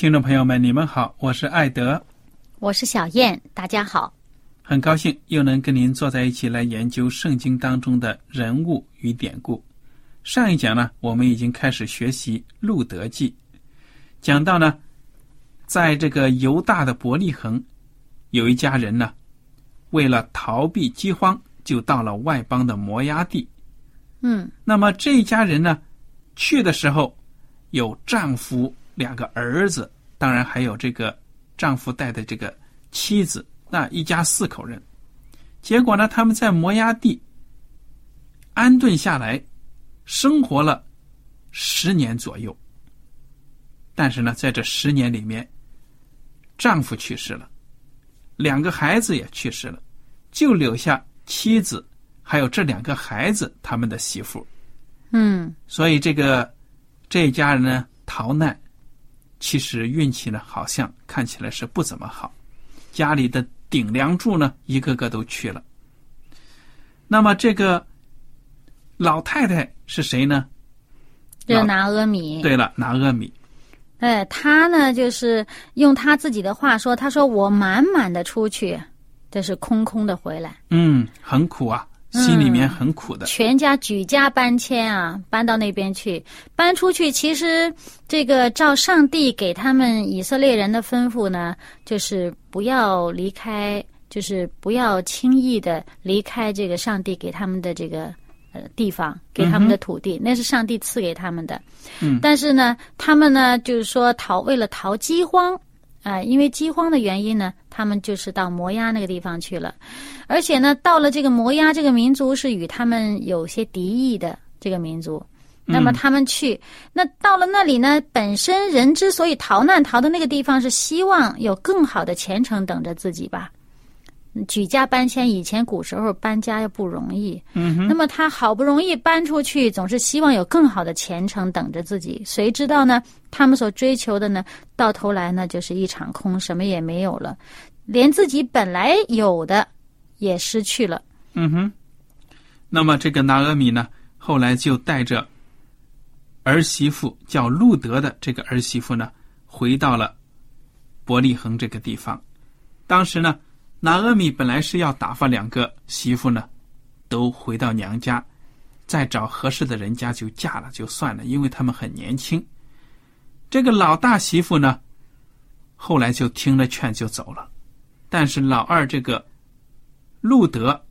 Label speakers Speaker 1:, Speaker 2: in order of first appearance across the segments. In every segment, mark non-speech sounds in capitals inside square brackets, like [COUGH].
Speaker 1: 听众朋友们，你们好，我是艾德，
Speaker 2: 我是小燕，大家好，
Speaker 1: 很高兴又能跟您坐在一起来研究圣经当中的人物与典故。上一讲呢，我们已经开始学习《路德记》，讲到呢，在这个犹大的伯利恒，有一家人呢，为了逃避饥荒，就到了外邦的摩崖地。
Speaker 2: 嗯，
Speaker 1: 那么这一家人呢，去的时候有丈夫。两个儿子，当然还有这个丈夫带的这个妻子，那一家四口人。结果呢，他们在摩崖地安顿下来，生活了十年左右。但是呢，在这十年里面，丈夫去世了，两个孩子也去世了，就留下妻子还有这两个孩子他们的媳妇。
Speaker 2: 嗯，
Speaker 1: 所以这个这一家人呢，逃难。其实运气呢，好像看起来是不怎么好，家里的顶梁柱呢，一个个都去了。那么这个老太太是谁呢？
Speaker 2: 是拿阿米。
Speaker 1: 对了，拿阿米。
Speaker 2: 哎，他呢，就是用他自己的话说：“他说我满满的出去，这是空空的回来。”
Speaker 1: 嗯，很苦啊。心里面很苦的，
Speaker 2: 全家举家搬迁啊，搬到那边去，搬出去。其实这个照上帝给他们以色列人的吩咐呢，就是不要离开，就是不要轻易的离开这个上帝给他们的这个呃地方，给他们的土地，那是上帝赐给他们的。
Speaker 1: 嗯，
Speaker 2: 但是呢，他们呢，就是说逃为了逃饥荒。啊，因为饥荒的原因呢，他们就是到摩押那个地方去了，而且呢，到了这个摩押这个民族是与他们有些敌意的这个民族，那么他们去，那到了那里呢，本身人之所以逃难逃到那个地方，是希望有更好的前程等着自己吧。举家搬迁，以前古时候搬家又不容易。
Speaker 1: 嗯
Speaker 2: 那么他好不容易搬出去，总是希望有更好的前程等着自己。谁知道呢？他们所追求的呢，到头来呢，就是一场空，什么也没有了，连自己本来有的也失去了。
Speaker 1: 嗯哼。那么这个拿阿米呢，后来就带着儿媳妇叫路德的这个儿媳妇呢，回到了伯利恒这个地方。当时呢。拿阿米本来是要打发两个媳妇呢，都回到娘家，再找合适的人家就嫁了就算了，因为他们很年轻。这个老大媳妇呢，后来就听了劝就走了，但是老二这个路德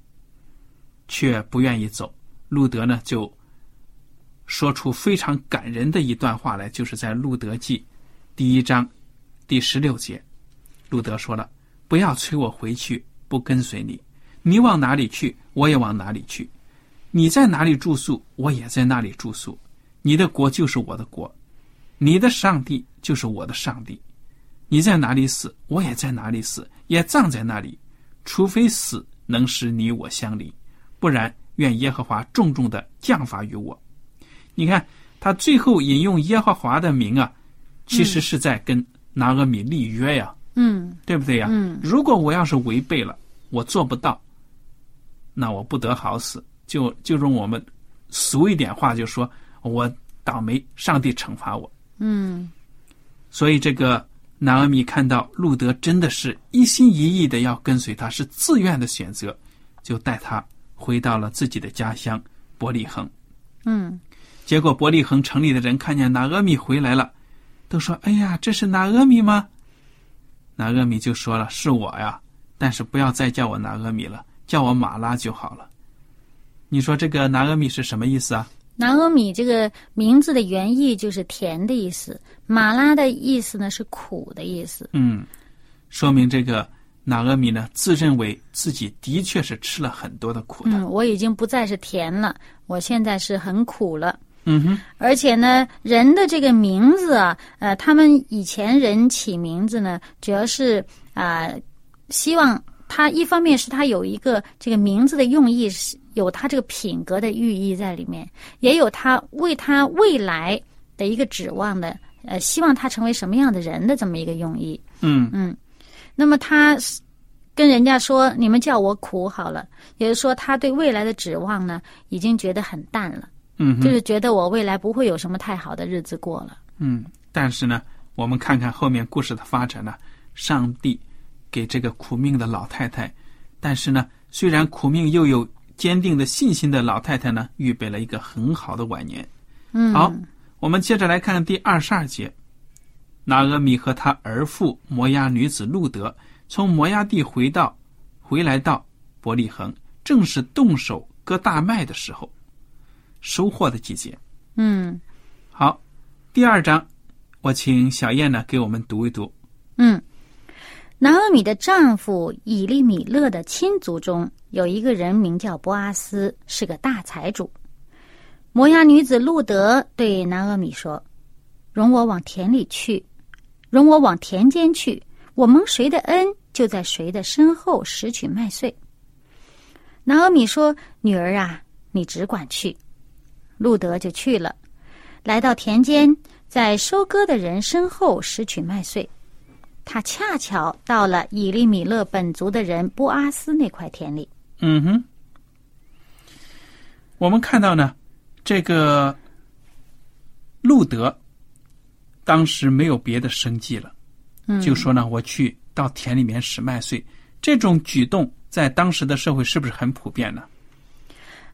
Speaker 1: 却不愿意走。路德呢就说出非常感人的一段话来，就是在《路德记》第一章第十六节，路德说了。不要催我回去，不跟随你。你往哪里去，我也往哪里去。你在哪里住宿，我也在那里住宿。你的国就是我的国，你的上帝就是我的上帝。你在哪里死，我也在哪里死，也葬在那里。除非死能使你我相离，不然愿耶和华重重的降罚于我。你看，他最后引用耶和华的名啊，其实是在跟拿俄米立约呀，
Speaker 2: 嗯
Speaker 1: 对不对呀？
Speaker 2: 嗯
Speaker 1: 如果我要是违背了，我做不到，那我不得好死。就就用我们俗一点话，就说我倒霉，上帝惩罚我。
Speaker 2: 嗯
Speaker 1: 所以这个拿阿米看到路德真的是一心一意的要跟随他，是自愿的选择，就带他回到了自己的家乡伯利恒。
Speaker 2: 嗯
Speaker 1: 结果伯利恒城里的人看见拿阿米回来了，都说：“哎呀，这是拿阿米吗？”拿阿米就说了：“是我呀，但是不要再叫我拿阿米了，叫我马拉就好了。”你说这个拿阿米是什么意思啊？
Speaker 2: 拿阿米这个名字的原意就是甜的意思，马拉的意思呢是苦的意思。
Speaker 1: 嗯，说明这个拿阿米呢自认为自己的确是吃了很多的苦的。
Speaker 2: 嗯，我已经不再是甜了，我现在是很苦了。
Speaker 1: 嗯哼，
Speaker 2: 而且呢，人的这个名字啊，呃，他们以前人起名字呢，主要是啊、希望他一方面是他有一个这个名字的用意是有他这个品格的寓意在里面，也有他为他未来的一个指望的，呃，希望他成为什么样的人的这么一个用意。
Speaker 1: 嗯嗯
Speaker 2: 那么他跟人家说：“你们叫我苦好了。”也就是说，他对未来的指望呢，已经觉得很淡了。
Speaker 1: 嗯哼，
Speaker 2: 就是觉得我未来不会有什么太好的日子过了。
Speaker 1: 嗯。但是呢，我们看看后面故事的发展呢，上帝给这个苦命的老太太，但是呢，虽然苦命又有坚定的信心的老太太呢，预备了一个很好的晚年。
Speaker 2: 嗯，
Speaker 1: 好，我们接着来看第二十二节。拿俄米和他儿妇摩押女子路德从摩押地回到，回来到伯利恒，正是动手割大麦的时候，收获的季节。
Speaker 2: 嗯
Speaker 1: 好，第二章，我请小燕呢给我们读一读。
Speaker 2: 嗯，拿俄米的丈夫以利米勒的亲族中有一个人名叫波阿斯，是个大财主。摩押女子路德对拿俄米说：“容我往田里去，容我往田间去，我蒙谁的恩，就在谁的身后拾取麦穗。”拿俄米说：“女儿啊，你只管去。”路德就去了，来到田间，在收割的人身后拾取麦穗。他恰巧到了以利米勒本族的人波阿斯那块田里。
Speaker 1: 嗯哼，我们看到呢，这个路德当时没有别的生计了，
Speaker 2: 嗯，
Speaker 1: 就说呢，我去到田里面拾麦穗。这种举动在当时的社会是不是很普遍呢？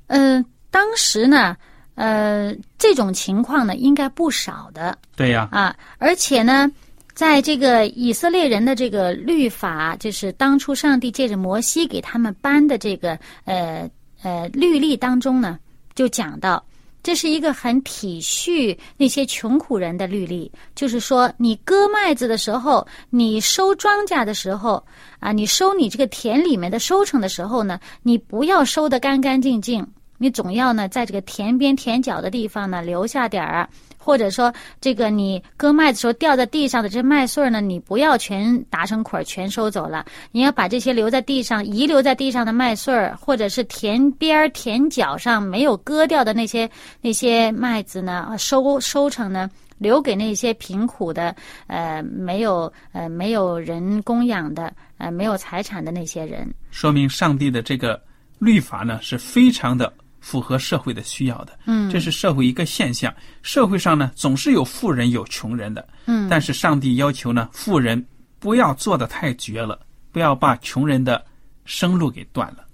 Speaker 2: 呃，当时呢，呃，这种情况呢，应该不少的
Speaker 1: 对呀，
Speaker 2: 啊，而且呢，在这个以色列人的这个律法，就是当初上帝借着摩西给他们颁的这个呃呃律例当中呢，就讲到。这是一个很体恤那些穷苦人的律例，就是说，你割麦子的时候，你收庄稼的时候，啊，你收你这个田里面的收成的时候呢，你不要收得干干净净，你总要呢，在这个田边田角的地方呢留下点儿，或者说，这个你割麦的时候掉在地上的这麦穗儿呢，你不要全打成捆儿全收走了，你要把这些留在地上、遗留在地上的麦穗儿，或者是田边田角上没有割掉的那些那些麦子呢，收收成呢。留给那些贫苦的、呃没有呃没有人供养的、呃没有财产的那些人。
Speaker 1: 说明上帝的这个律法呢是非常的符合社会的需要的。
Speaker 2: 嗯
Speaker 1: 这是社会一个现象。社会上呢总是有富人有穷人的，
Speaker 2: 嗯
Speaker 1: 但是上帝要求呢富人不要做的太绝了，不要把穷人的生路给断了。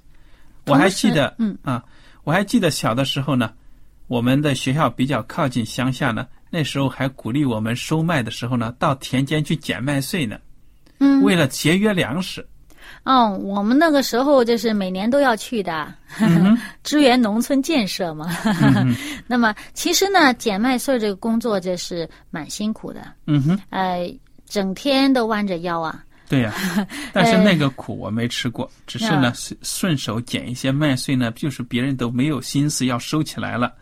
Speaker 1: 我还记得，
Speaker 2: 嗯
Speaker 1: 啊，我还记得小的时候呢，我们的学校比较靠近乡下呢，那时候还鼓励我们收麦的时候呢，到田间去捡麦穗呢，
Speaker 2: 嗯
Speaker 1: 为了节约粮食。
Speaker 2: 哦，我们那个时候就是每年都要去的，[LAUGHS] 支援农村建设嘛。
Speaker 1: 嗯 [LAUGHS]
Speaker 2: 那么其实呢，捡麦穗这个工作就是蛮辛苦的，
Speaker 1: 嗯哼，
Speaker 2: 呃，整天都弯着腰啊。
Speaker 1: 对呀、[LAUGHS] 但是那个苦我没吃过，只是呢
Speaker 2: 啊
Speaker 1: 顺顺手捡一些麦穗呢，就是别人都没有心思要收起来了，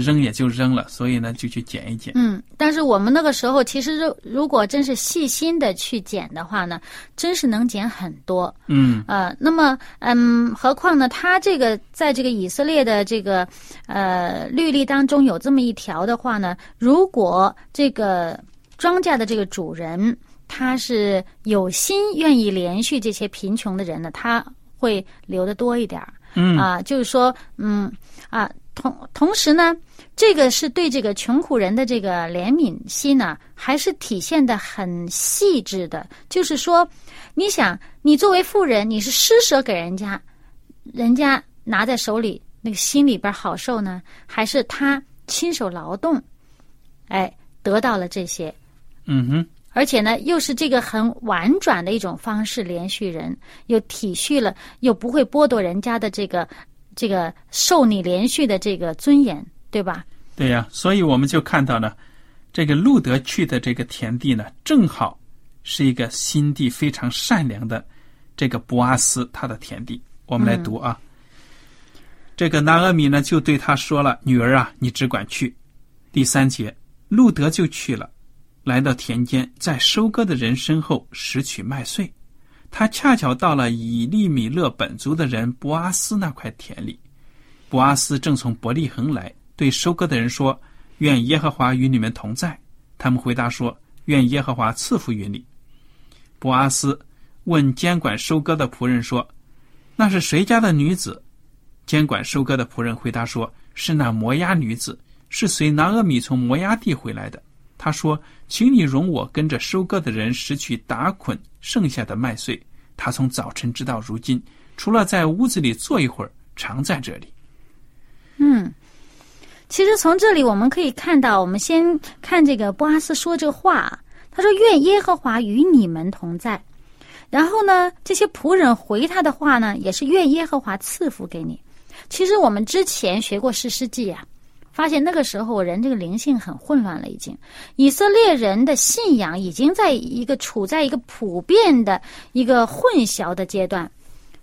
Speaker 1: 扔也就扔了，所以呢就去捡一捡。
Speaker 2: 嗯，但是我们那个时候其实如如果真是细心的去捡的话呢，真是能捡很多。
Speaker 1: 嗯
Speaker 2: 呃，那么嗯，何况呢，他这个在这个以色列的这个呃律例当中有这么一条的话呢，如果这个庄稼的这个主人他是有心愿意连续这些贫穷的人呢，他会留的多一点儿。
Speaker 1: 嗯
Speaker 2: 啊，就是说，嗯啊，同同时呢，这个是对这个穷苦人的这个怜悯心呢，还是体现的很细致的。就是说，你想，你作为富人，你是施舍给人家，人家拿在手里，那个心里边好受呢，还是他亲手劳动，哎，得到了这些，
Speaker 1: 嗯哼，
Speaker 2: 而且呢，又是这个很婉转的一种方式连续人，又体恤了，又不会剥夺人家的这个这个受你连续的这个尊严，对吧？
Speaker 1: 对呀、所以我们就看到呢，这个路德去的这个田地呢，正好是一个心地非常善良的这个博阿斯他的田地。我们来读啊，这个拿俄米呢就对他说了：“女儿啊，你只管去。”第三节，路德就去了，来到田间，在收割的人身后拾取麦穗。他恰巧到了以利米勒本族的人博阿斯那块田里，博阿斯正从伯利恒来，对收割的人说：“愿耶和华与你们同在。”他们回答说：“愿耶和华赐福于你。”博阿斯问监管收割的仆人说：“那是谁家的女子？”监管收割的仆人回答说：“是那摩押女子，是随拿俄米从摩押地回来的。”他说：“请你容我跟着收割的人拾取打捆剩下的麦穗。”他从早晨直到如今，除了在屋子里坐一会儿，常在这里。
Speaker 2: 嗯，其实从这里我们可以看到，我们先看这个波阿斯说这话，他说：“愿耶和华与你们同在。”然后呢，这些仆人回他的话呢，也是愿耶和华赐福给你。其实我们之前学过诗诗记啊，发现那个时候人这个灵性很混乱了，已经以色列人的信仰已经在一个处在一个普遍的一个混淆的阶段。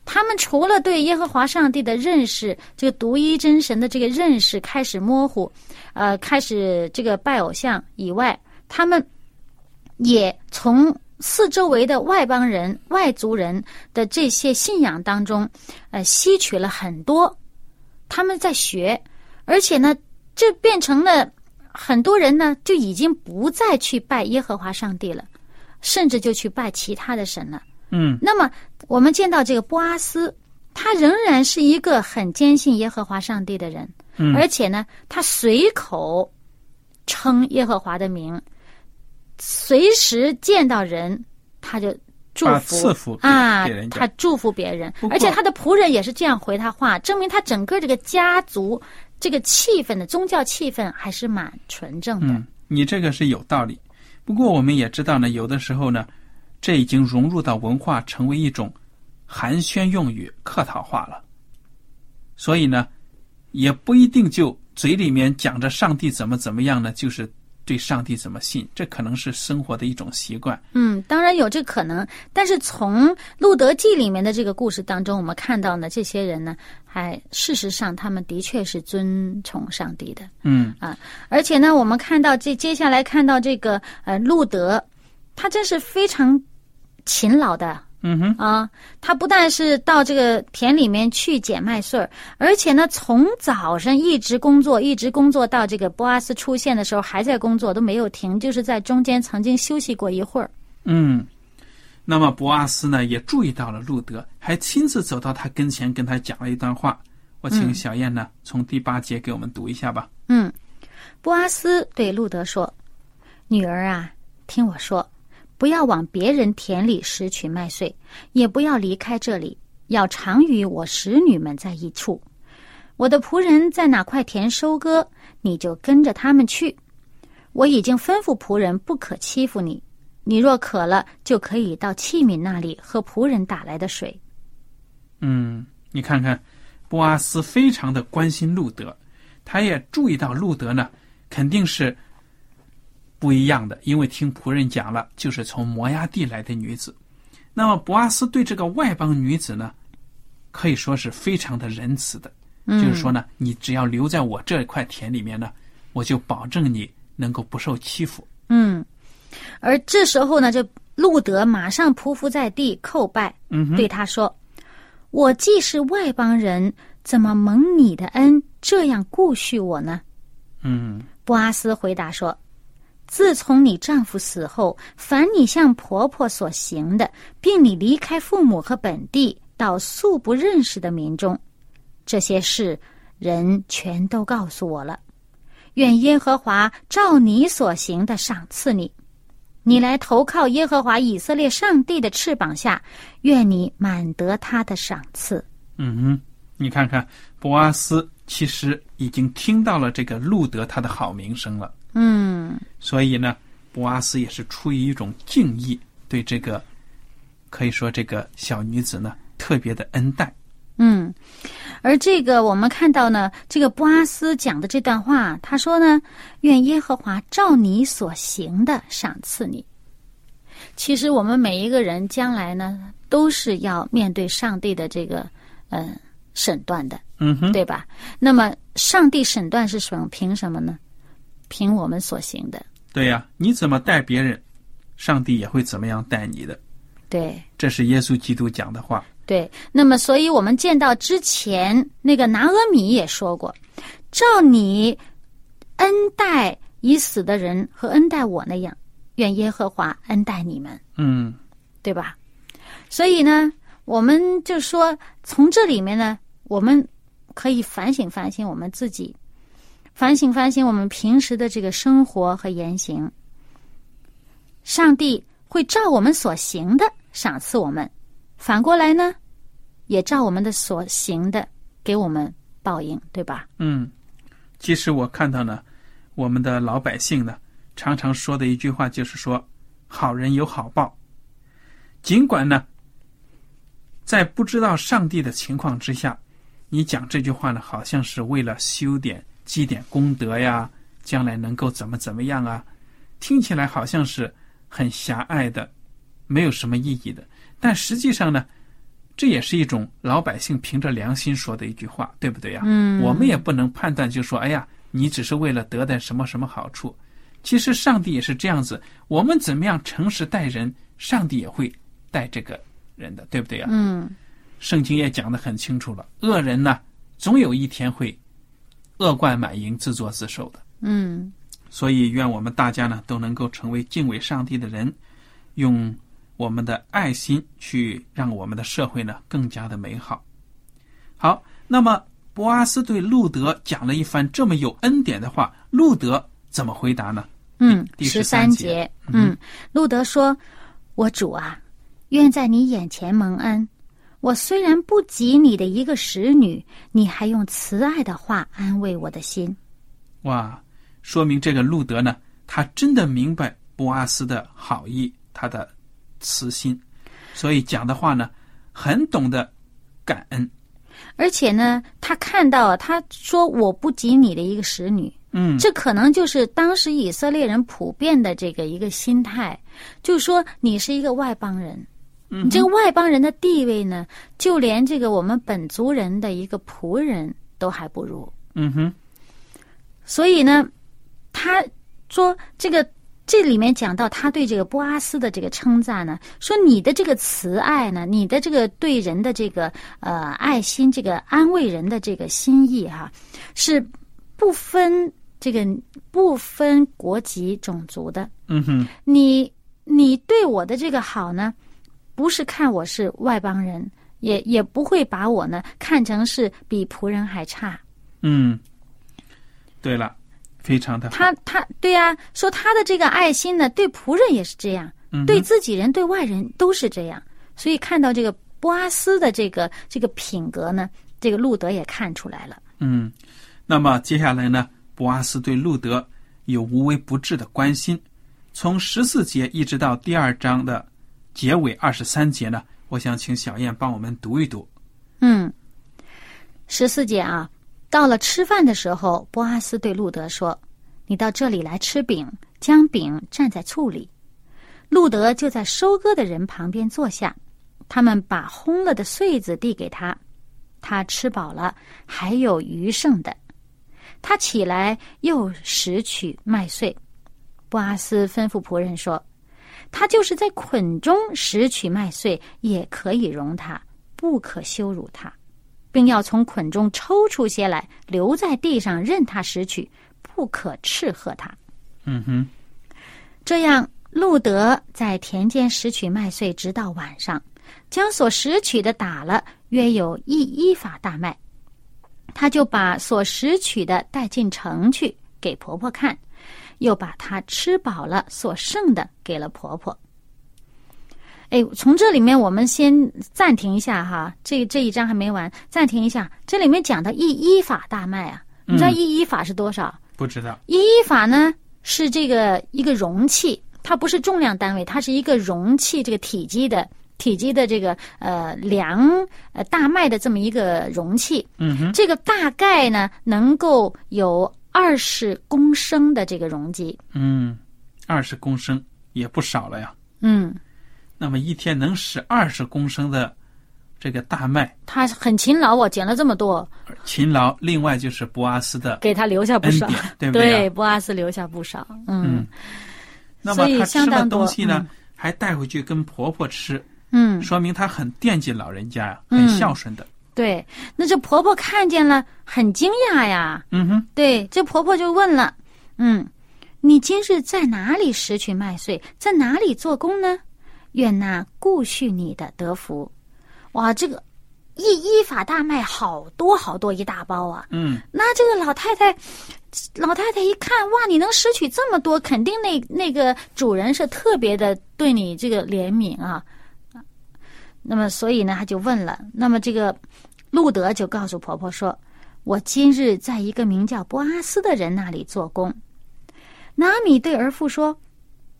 Speaker 2: 他们除了对耶和华上帝的认识，这个独一真神的这个认识开始模糊，呃，开始这个拜偶像以外，他们也从四周围的外邦人、外族人的这些信仰当中，呃，吸取了很多。他们在学，而且呢，这变成了很多人呢就已经不再去拜耶和华上帝了，甚至就去拜其他的神了。
Speaker 1: 嗯。
Speaker 2: 那么我们见到这个波阿斯，他仍然是一个很坚信耶和华上帝的人，
Speaker 1: 嗯。
Speaker 2: 而且呢，他随口称耶和华的名，随时见到人他就祝福
Speaker 1: 赐福
Speaker 2: 啊他祝福别人。而且他的仆人也是这样回他话，证明他整个这个家族这个气氛的宗教气氛还是蛮纯正的。
Speaker 1: 嗯，你这个是有道理。不过我们也知道呢，有的时候呢，这已经融入到文化，成为一种寒暄用语、客套话了。所以呢，也不一定就嘴里面讲着上帝怎么怎么样呢，就是对上帝怎么信，这可能是生活的一种习惯。
Speaker 2: 嗯，当然有这可能，但是从《路德记》里面的这个故事当中，我们看到呢，这些人呢，还事实上他们的确是尊崇上帝的
Speaker 1: 嗯
Speaker 2: 啊，而且呢，我们看到这接下来看到这个呃路德，他真是非常勤劳的，
Speaker 1: 嗯哼，
Speaker 2: 啊，他不但是到这个田里面去捡麦穗儿，而且呢，从早上一直工作，一直工作到这个波阿斯出现的时候还在工作，都没有停，就是在中间曾经休息过一会儿。
Speaker 1: 嗯。那么博阿斯呢，也注意到了路德，还亲自走到他跟前，跟他讲了一段话。我请小燕呢，从第八节给我们读一下吧。
Speaker 2: 嗯，博阿斯对路德说：“女儿啊，听我说，不要往别人田里拾取麦穗，也不要离开这里，要常与我使女们在一处。我的仆人在哪块田收割，你就跟着他们去。我已经吩咐仆人不可欺负你。你若渴了，就可以到器皿那里喝仆人打来的水。
Speaker 1: 嗯，你看看，波阿斯非常的关心路德，他也注意到路德呢，肯定是不一样的，因为听仆人讲了，就是从摩崖地来的女子。那么博阿斯对这个外邦女子呢，可以说是非常的仁慈的，就是说呢，你只要留在我这块田里面呢，我就保证你能够不受欺负。
Speaker 2: 嗯，而这时候呢，这路德马上匍匐在地叩拜，
Speaker 1: 嗯，
Speaker 2: 对他说：“我既是外邦人，怎么蒙你的恩这样顾恤我呢？”
Speaker 1: 嗯
Speaker 2: 布阿斯回答说：“自从你丈夫死后，凡你向婆婆所行的，并你离开父母和本地，到素不认识的民中，这些事人全都告诉我了。愿耶和华照你所行的赏赐你。你来投靠耶和华以色列上帝的翅膀下，愿你满得他的赏赐。
Speaker 1: 嗯哼，你看看，博阿斯其实已经听到了这个路德他的好名声了，
Speaker 2: 嗯
Speaker 1: 所以呢，博阿斯也是出于一种敬意，对这个可以说这个小女子呢特别的恩待。
Speaker 2: 嗯，而这个我们看到呢，这个波阿斯讲的这段话，他说呢：“愿耶和华照你所行的赏赐你。”其实我们每一个人将来呢，都是要面对上帝的这个呃审断的，
Speaker 1: 嗯哼，
Speaker 2: 对吧？那么上帝审断是什么？凭什么呢？凭我们所行的。
Speaker 1: 对呀，你怎么待别人，上帝也会怎么样待你的。
Speaker 2: 对
Speaker 1: 这是耶稣基督讲的话。
Speaker 2: 对，那么所以我们见到之前那个拿俄米也说过，照你恩待已死的人和恩待我那样，愿耶和华恩待你们，
Speaker 1: 嗯
Speaker 2: 对吧？所以呢，我们就说从这里面呢，我们可以反省反省我们自己，反省反省我们平时的这个生活和言行。上帝会照我们所行的赏赐我们，反过来呢，也照我们的所行的给我们报应，对吧？
Speaker 1: 嗯，其实我看到呢，我们的老百姓呢，常常说的一句话就是说，好人有好报。尽管呢，在不知道上帝的情况之下，你讲这句话呢，好像是为了修点、积点功德呀，将来能够怎么怎么样啊，听起来好像是很狭隘的，没有什么意义的。但实际上呢，这也是一种老百姓凭着良心说的一句话，对不对呀？
Speaker 2: 嗯
Speaker 1: 我们也不能判断，就说哎呀，你只是为了得点什么什么好处。其实上帝也是这样子，我们怎么样诚实待人，上帝也会待这个人的，对不对呀？
Speaker 2: 嗯
Speaker 1: 圣经也讲得很清楚了，恶人呢，总有一天会恶贯满盈、自作自受的。
Speaker 2: 嗯
Speaker 1: 所以，愿我们大家呢都能够成为敬畏上帝的人，用我们的爱心去让我们的社会呢更加的美好。好，那么博阿斯对路德讲了一番这么有恩典的话，路德怎么回答呢？
Speaker 2: 嗯，
Speaker 1: 第
Speaker 2: 十
Speaker 1: 13节
Speaker 2: 节，嗯，路德说：“我主啊，愿在你眼前蒙恩。我虽然不及你的一个使女，你还用慈爱的话安慰我的心。
Speaker 1: 哇，说明这个路德呢，他真的明白博阿斯的好意，他的慈心，所以讲的话呢，很懂得感恩。
Speaker 2: 而且呢，他看到啊他说我不及你的一个使女，
Speaker 1: 嗯，
Speaker 2: 这可能就是当时以色列人普遍的这个一个心态，就是说你是一个外邦人，
Speaker 1: 嗯
Speaker 2: 你这个外邦人的地位呢，就连这个我们本族人的一个仆人都还不如。
Speaker 1: 嗯哼，
Speaker 2: 所以呢，他说这个这里面讲到他对这个波阿斯的这个称赞呢，说你的这个慈爱呢，你的这个对人的这个呃爱心，这个安慰人的这个心意哈、是不分这个不分国籍种族的。
Speaker 1: 嗯哼，
Speaker 2: 你你对我的这个好呢，不是看我是外邦人，也也不会把我呢看成是比仆人还差。
Speaker 1: 嗯，对了，非常的好。
Speaker 2: 他他对呀、说他的这个爱心呢，对仆人也是这样，
Speaker 1: 嗯
Speaker 2: 对自己人、对外人都是这样。所以看到这个波阿斯的这个这个品格呢，这个路德也看出来了。
Speaker 1: 嗯，那么接下来呢，博阿斯对路德有无微不至的关心，从十四节一直到第二章的结尾二十三节呢，我想请小燕帮我们读一读。
Speaker 2: 嗯，十四节啊，到了吃饭的时候，波阿斯对路德说：“你到这里来吃饼，将饼蘸在醋里。”路德就在收割的人旁边坐下，他们把烘了的穗子递给他，他吃饱了，还有余剩的。他起来又拾取麦穗。布阿斯吩咐仆人说：“他就是在捆中拾取麦穗，也可以容他，不可羞辱他，并要从捆中抽出些来，留在地上任他拾取，不可斥喝他。”
Speaker 1: 嗯哼，
Speaker 2: 这样，路德在田间拾取麦穗，直到晚上，将所拾取的打了，约有一一法大麦。他就把所拾取的带进城去给婆婆看，又把她吃饱了所剩的给了婆婆。哎，从这里面我们先暂停一下哈，这这一章还没完，暂停一下。这里面讲的一一法大麦啊，你知道一一法是多少？
Speaker 1: 不知道。
Speaker 2: 一一法呢是这个一个容器，它不是重量单位，它是一个容器这个体积的。体积的这个呃量呃大麦的这么一个容器，
Speaker 1: 嗯哼，
Speaker 2: 这个大概呢能够有二十公升的这个容积，
Speaker 1: 嗯，二十公升也不少了呀。
Speaker 2: 嗯，
Speaker 1: 那么一天能使二十公升的这个大麦，
Speaker 2: 他很勤劳哦，捡了这么多，
Speaker 1: 勤劳。另外就是博阿斯的
Speaker 2: 给他留下不少，
Speaker 1: 对不对？
Speaker 2: 对，博阿斯留下不少，嗯。
Speaker 1: 那么他吃
Speaker 2: 的
Speaker 1: 东西呢，还带回去跟婆婆吃。
Speaker 2: 嗯，
Speaker 1: 说明她很惦记老人家呀，很孝顺的。
Speaker 2: 对，那这婆婆看见了，很惊讶呀。
Speaker 1: 嗯哼，
Speaker 2: 对，这婆婆就问了：“嗯，你今日在哪里拾取麦穗，在哪里做工呢？愿那顾恤你的得福。”哇，这个一依法大卖好多好多一大包啊。
Speaker 1: 嗯，
Speaker 2: 那这个老太太，老太太一看，哇，你能拾取这么多，肯定那那个主人是特别的对你这个怜悯啊。那么，所以呢，他就问了。那么，这个路德就告诉婆婆说：“我今日在一个名叫波阿斯的人那里做工。”拿米对儿妇说：“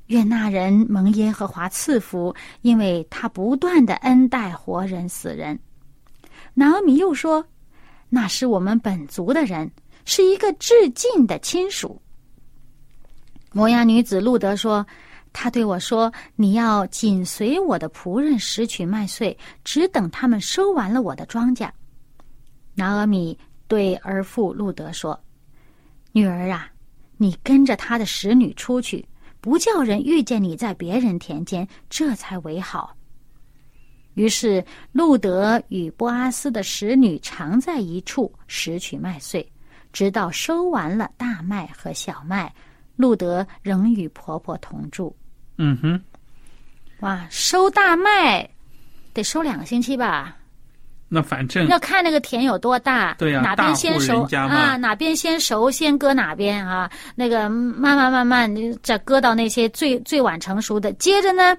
Speaker 2: 愿那人蒙耶和华赐福，因为他不断的恩待活人死人。”拿俄米又说：“那是我们本族的人，是一个至近的亲属。”摩押女子路德说。他对我说：“你要紧随我的仆人拾取麦穗，只等他们收完了我的庄稼。”拿俄米对儿妇路德说：“女儿啊，你跟着他的使女出去，不叫人遇见你在别人田间，这才为好。”于是路德与波阿斯的使女常在一处拾取麦穗，直到收完了大麦和小麦，路德仍与婆婆同住。
Speaker 1: 嗯哼，
Speaker 2: 哇，收大麦得收两个星期吧？
Speaker 1: 那反正
Speaker 2: 要看那个田有多大，
Speaker 1: 对呀，
Speaker 2: 哪边先熟啊？哪边先熟，先割哪边啊？那个慢慢慢慢再割到那些最最晚成熟的，接着呢，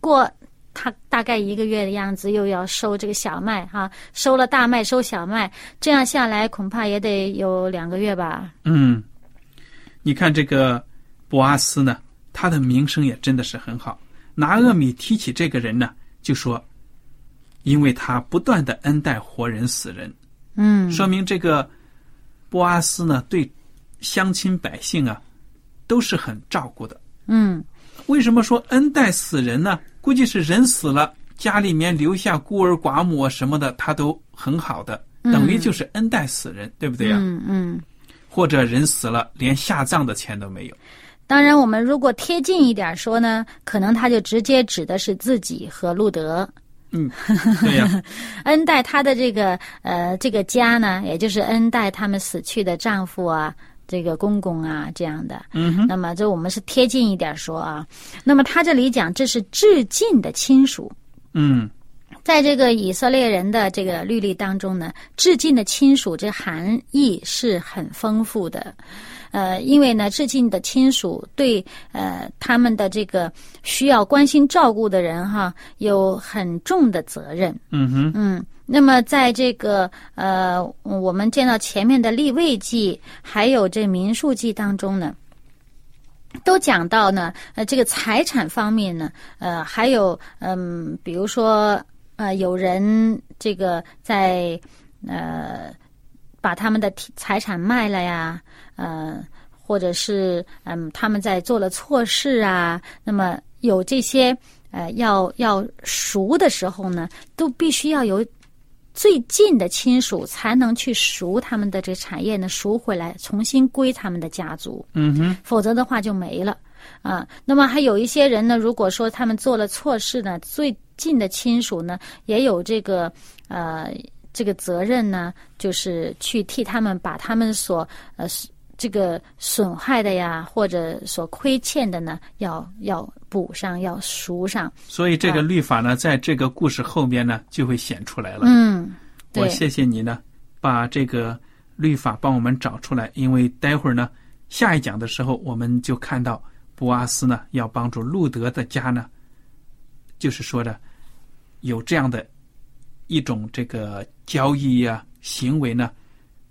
Speaker 2: 过他大概一个月的样子，又要收这个小麦哈，收了大麦，收小麦，这样下来恐怕也得有两个月吧？
Speaker 1: 嗯，你看这个博阿斯呢？他的名声也真的是很好。拿厄米提起这个人呢，就说，因为他不断的恩待活人死人，
Speaker 2: 嗯，
Speaker 1: 说明这个波阿斯呢对乡亲百姓啊都是很照顾的。
Speaker 2: 嗯，
Speaker 1: 为什么说恩待死人呢？估计是人死了，家里面留下孤儿寡母什么的，他都很好的，等于就是恩待死人，对不对呀？
Speaker 2: 嗯嗯，
Speaker 1: 或者人死了，连下葬的钱都没有。
Speaker 2: 当然，我们如果贴近一点说呢，可能他就直接指的是自己和路德。
Speaker 1: 嗯，[LAUGHS] 对呀。
Speaker 2: 恩待他的这个呃这个家呢，也就是恩待他们死去的丈夫啊，这个公公啊这样的。
Speaker 1: 嗯哼。
Speaker 2: 那么这我们是贴近一点说啊。那么他这里讲这是至敬的亲属。
Speaker 1: 嗯，
Speaker 2: 在这个以色列人的这个律例当中呢，致敬的亲属这含义是很丰富的。呃，因为呢，至近的亲属对呃他们的这个需要关心照顾的人哈，有很重的责任。
Speaker 1: 嗯哼，
Speaker 2: 嗯，那么在这个呃，我们见到前面的立位记，还有这民数记当中呢，都讲到呢，呃，这个财产方面呢，呃，还有嗯，比如说呃，有人这个在呃。把他们的财产卖了呀，呃，或者是嗯，他们在做了错事啊，那么有这些呃要要赎的时候呢，都必须要有最近的亲属才能去赎他们的这产业呢，赎回来，重新归他们的家族。
Speaker 1: 嗯哼，
Speaker 2: 否则的话就没了啊。那么还有一些人呢，如果说他们做了错事呢，最近的亲属呢也有这个呃这个责任呢，就是去替他们把他们所呃这个损害的呀，或者所亏欠的呢，要要补上，要赎上。
Speaker 1: 所以这个律法呢，在这个故事后面呢，就会显出来了。
Speaker 2: 嗯，
Speaker 1: 我谢谢你呢，把这个律法帮我们找出来，因为待会儿呢，下一讲的时候，我们就看到布阿斯呢要帮助路德的家呢，就是说的有这样的一种这个交易呀、行为呢，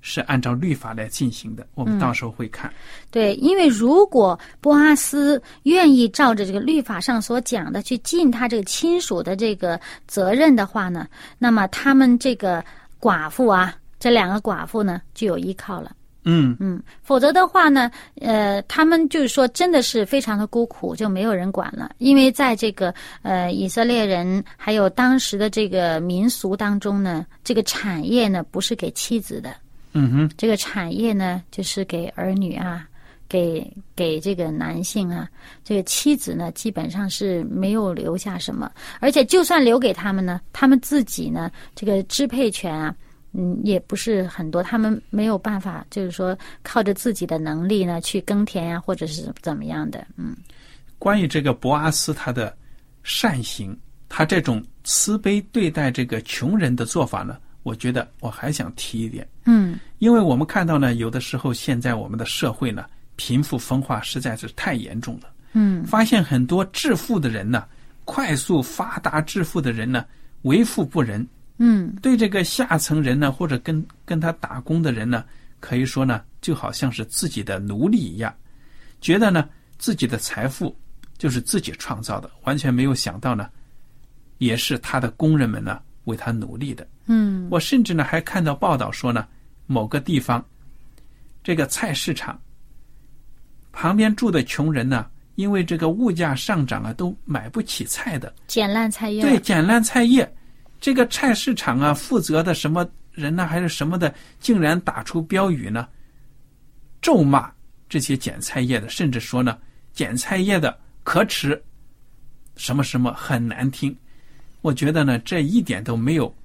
Speaker 1: 是按照律法来进行的。我们到时候会看。
Speaker 2: 对，因为如果波阿斯愿意照着这个律法上所讲的去尽他这个亲属的这个责任的话呢，那么他们这个寡妇啊，这两个寡妇呢就有依靠了。
Speaker 1: 嗯
Speaker 2: 嗯，否则的话呢，呃，他们就是说真的是非常的孤苦，就没有人管了。因为在这个呃以色列人还有当时的这个民俗当中呢，这个产业呢不是给妻子的，
Speaker 1: 嗯哼，
Speaker 2: 这个产业呢就是给儿女啊，给给这个男性啊，这个妻子呢基本上是没有留下什么，而且就算留给他们呢，他们自己呢这个支配权啊。嗯，也不是很多，他们没有办法，就是说靠着自己的能力呢去耕田呀、或者是怎么样的。嗯，
Speaker 1: 关于这个博阿斯他的善行，他这种慈悲对待这个穷人的做法呢，我觉得我还想提一点。
Speaker 2: 嗯
Speaker 1: 因为我们看到呢，有的时候现在我们的社会呢，贫富分化实在是太严重了。
Speaker 2: 嗯
Speaker 1: 发现很多致富的人呢，快速发达致富的人呢，为富不仁，
Speaker 2: 嗯
Speaker 1: 对这个下层人呢，或者跟跟他打工的人呢，可以说呢，就好像是自己的奴隶一样，觉得呢自己的财富就是自己创造的，完全没有想到呢，也是他的工人们呢为他努力的。
Speaker 2: 嗯
Speaker 1: 我甚至呢还看到报道说呢，某个地方这个菜市场旁边住的穷人呢，因为这个物价上涨啊，都买不起菜的。
Speaker 2: 捡烂菜叶。
Speaker 1: 对，捡烂菜叶，这个菜市场啊，负责的什么人呢，还是什么的，竟然打出标语呢，咒骂这些捡菜叶的，甚至说呢，捡菜叶的可耻，什么什么很难听。我觉得呢，这一点都没有，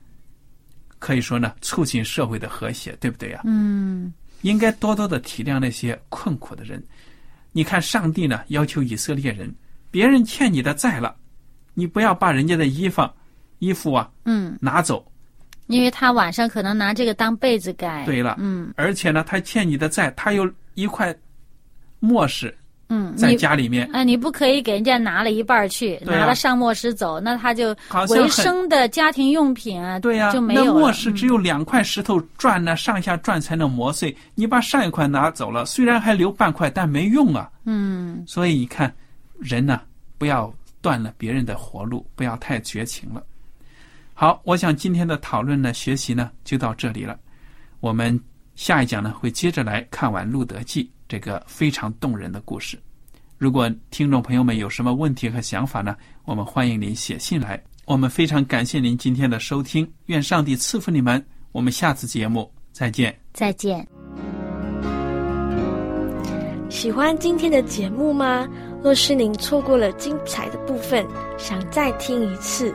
Speaker 1: 可以说呢，促进社会的和谐，对不对呀、
Speaker 2: 嗯
Speaker 1: 应该多多的体谅那些困苦的人。你看，上帝呢要求以色列人，别人欠你的债了，你不要把人家的衣服、衣服啊
Speaker 2: 嗯，
Speaker 1: 拿走。
Speaker 2: 因为他晚上可能拿这个当被子盖。
Speaker 1: 对了，
Speaker 2: 嗯
Speaker 1: 而且呢，他欠你的债，他有一块墨石
Speaker 2: 嗯，
Speaker 1: 在家里面，
Speaker 2: 啊，你不可以给人家拿了一半去，
Speaker 1: 啊
Speaker 2: 拿了上墨石走，那他就维
Speaker 1: 好像很
Speaker 2: 生的家庭用品啊，
Speaker 1: 对呀、
Speaker 2: 就没有了。
Speaker 1: 那墨石只有两块石头转呢，上下转才能磨碎。你把上一块拿走了，虽然还留半块，但没用啊。
Speaker 2: 嗯
Speaker 1: 所以你看，人呢，不要断了别人的活路，不要太绝情了。好，我想今天的讨论呢，学习呢就到这里了。我们下一讲呢会接着来看完《路德记》这个非常动人的故事。如果听众朋友们有什么问题和想法呢，我们欢迎您写信来。我们非常感谢您今天的收听，愿上帝赐福你们。我们下次节目再见。
Speaker 2: 再见。
Speaker 3: 喜欢今天的节目吗？若是您错过了精彩的部分，想再听一次，